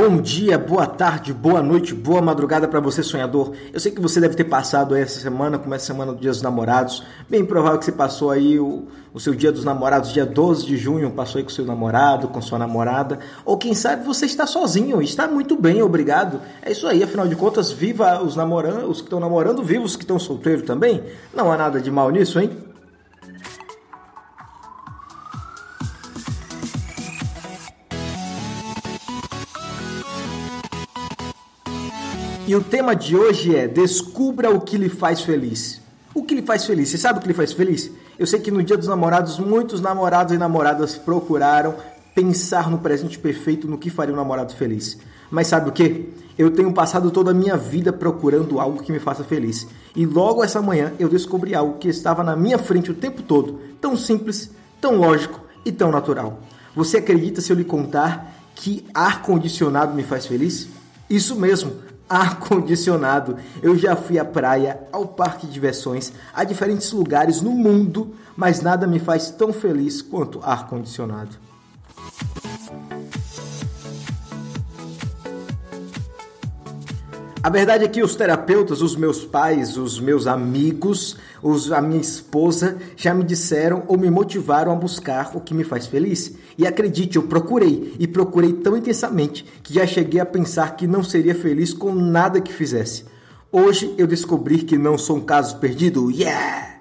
Bom dia, boa tarde, boa noite, boa madrugada para você sonhador. Eu sei que você deve ter passado essa semana, como é a semana do Dia dos Namorados. Bem provável que você passou aí o, o seu Dia dos Namorados, dia 12 de junho, passou aí com seu namorado, com sua namorada. Ou quem sabe você está sozinho, está muito bem, obrigado. É isso aí, afinal de contas, viva os namorandos, os que estão namorando, viva os que estão solteiros também. Não há nada de mal nisso, hein? E o tema de hoje é Descubra o que lhe faz feliz. O que lhe faz feliz? Você sabe o que lhe faz feliz? Eu sei que no Dia dos Namorados, muitos namorados e namoradas procuraram pensar no presente perfeito, no que faria um namorado feliz. Mas sabe o que? Eu tenho passado toda a minha vida procurando algo que me faça feliz. E logo essa manhã eu descobri algo que estava na minha frente o tempo todo, tão simples, tão lógico e tão natural. Você acredita se eu lhe contar que ar condicionado me faz feliz? Isso mesmo ar-condicionado. Eu já fui à praia, ao parque de diversões, a diferentes lugares no mundo, mas nada me faz tão feliz quanto ar-condicionado. A verdade é que os terapeutas, os meus pais, os meus amigos, os, a minha esposa já me disseram ou me motivaram a buscar o que me faz feliz. E acredite, eu procurei e procurei tão intensamente que já cheguei a pensar que não seria feliz com nada que fizesse. Hoje eu descobri que não sou um caso perdido. Yeah!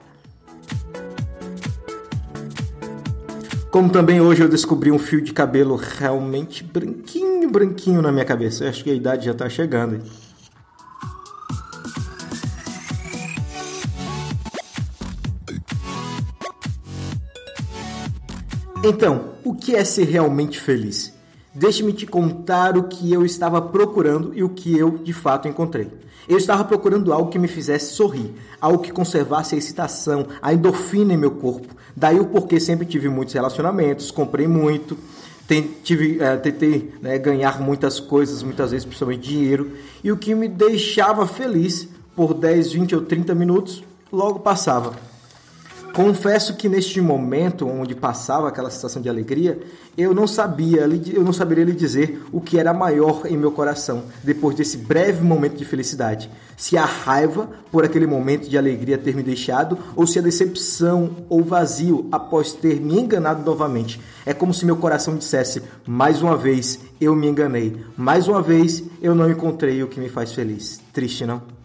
Como também hoje eu descobri um fio de cabelo realmente branquinho, branquinho na minha cabeça. Eu acho que a idade já está chegando. Então, o que é ser realmente feliz? Deixe-me te contar o que eu estava procurando e o que eu de fato encontrei. Eu estava procurando algo que me fizesse sorrir, algo que conservasse a excitação, a endorfina em meu corpo. Daí o porquê sempre tive muitos relacionamentos, comprei muito, tive, é, tentei né, ganhar muitas coisas, muitas vezes principalmente dinheiro, e o que me deixava feliz por 10, 20 ou 30 minutos, logo passava. Confesso que neste momento onde passava aquela sensação de alegria, eu não sabia, eu não saberia lhe dizer o que era maior em meu coração depois desse breve momento de felicidade. Se a raiva por aquele momento de alegria ter me deixado ou se a decepção ou vazio após ter me enganado novamente. É como se meu coração dissesse: mais uma vez eu me enganei, mais uma vez eu não encontrei o que me faz feliz. Triste, não?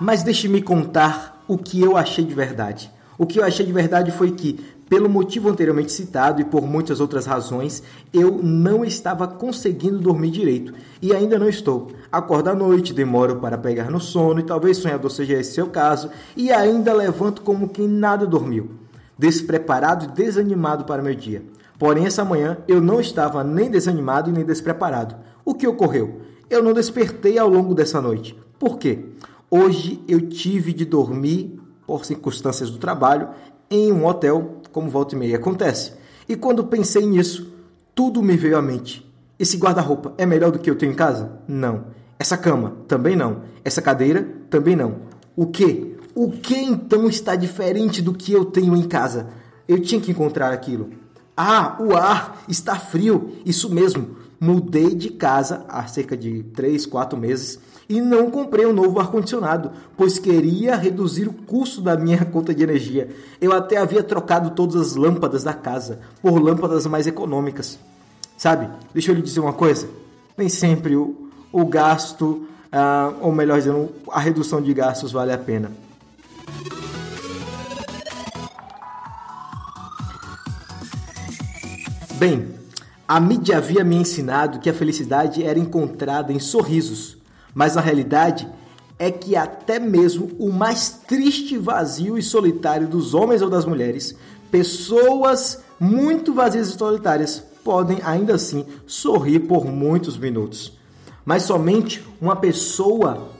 Mas deixe-me contar o que eu achei de verdade. O que eu achei de verdade foi que, pelo motivo anteriormente citado e por muitas outras razões, eu não estava conseguindo dormir direito e ainda não estou. Acordo à noite, demoro para pegar no sono e talvez sonhador seja esse seu caso, e ainda levanto como quem nada dormiu, despreparado e desanimado para meu dia. Porém, essa manhã eu não estava nem desanimado e nem despreparado. O que ocorreu? Eu não despertei ao longo dessa noite. Por quê? Hoje eu tive de dormir, por circunstâncias do trabalho, em um hotel, como volta e meia acontece. E quando pensei nisso, tudo me veio à mente. Esse guarda-roupa é melhor do que eu tenho em casa? Não. Essa cama? Também não. Essa cadeira? Também não. O que? O que então está diferente do que eu tenho em casa? Eu tinha que encontrar aquilo. Ah, o ar está frio. Isso mesmo. Mudei de casa há cerca de 3, 4 meses e não comprei um novo ar-condicionado, pois queria reduzir o custo da minha conta de energia. Eu até havia trocado todas as lâmpadas da casa por lâmpadas mais econômicas. Sabe, deixa eu lhe dizer uma coisa: nem sempre o, o gasto, ah, ou melhor dizendo, a redução de gastos vale a pena. Bem, a mídia havia me ensinado que a felicidade era encontrada em sorrisos mas a realidade é que até mesmo o mais triste, vazio e solitário dos homens ou das mulheres, pessoas muito vazias e solitárias, podem ainda assim sorrir por muitos minutos. Mas somente uma pessoa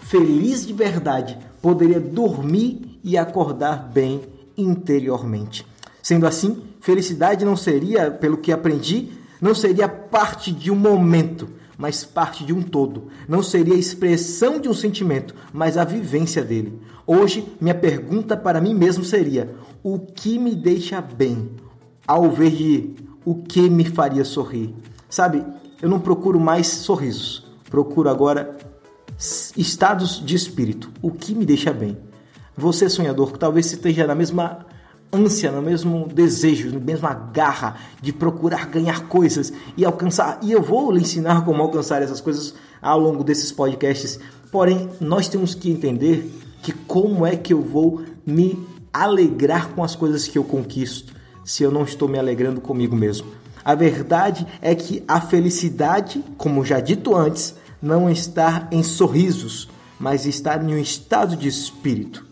feliz de verdade poderia dormir e acordar bem interiormente. Sendo assim, felicidade não seria, pelo que aprendi, não seria parte de um momento, mas parte de um todo. Não seria a expressão de um sentimento, mas a vivência dele. Hoje, minha pergunta para mim mesmo seria: o que me deixa bem? Ao ver de o que me faria sorrir? Sabe, eu não procuro mais sorrisos, procuro agora estados de espírito. O que me deixa bem? Você, sonhador, que talvez esteja na mesma ânsia, no mesmo desejo, na mesma garra de procurar ganhar coisas e alcançar. E eu vou lhe ensinar como alcançar essas coisas ao longo desses podcasts. Porém, nós temos que entender que como é que eu vou me alegrar com as coisas que eu conquisto se eu não estou me alegrando comigo mesmo. A verdade é que a felicidade, como já dito antes, não está em sorrisos, mas está em um estado de espírito.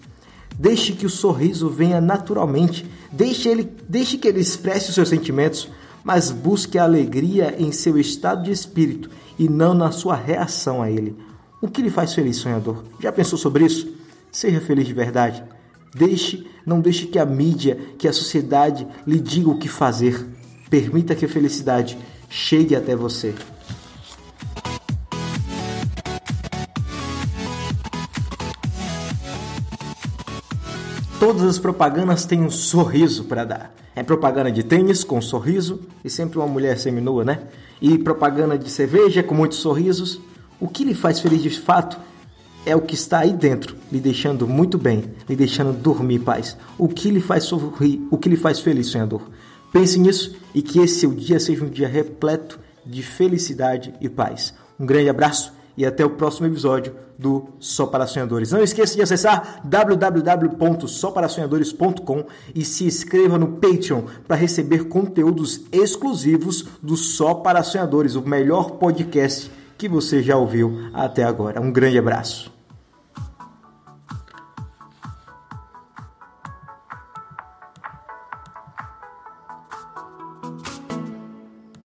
Deixe que o sorriso venha naturalmente. Deixe, ele, deixe que ele expresse os seus sentimentos, mas busque a alegria em seu estado de espírito e não na sua reação a ele. O que lhe faz feliz, sonhador? Já pensou sobre isso? Seja feliz de verdade. Deixe, não deixe que a mídia, que a sociedade lhe diga o que fazer. Permita que a felicidade chegue até você. Todas as propagandas têm um sorriso para dar. É propaganda de tênis com um sorriso e sempre uma mulher seminua, né? E propaganda de cerveja com muitos sorrisos. O que lhe faz feliz de fato é o que está aí dentro, lhe deixando muito bem, lhe deixando dormir paz. O que lhe faz sorrir, o que lhe faz feliz, sonhador. Pense nisso e que esse seu dia seja um dia repleto de felicidade e paz. Um grande abraço e até o próximo episódio do Só para Sonhadores. Não esqueça de acessar www.soparasonhadores.com e se inscreva no Patreon para receber conteúdos exclusivos do Só para Sonhadores, o melhor podcast que você já ouviu até agora. Um grande abraço.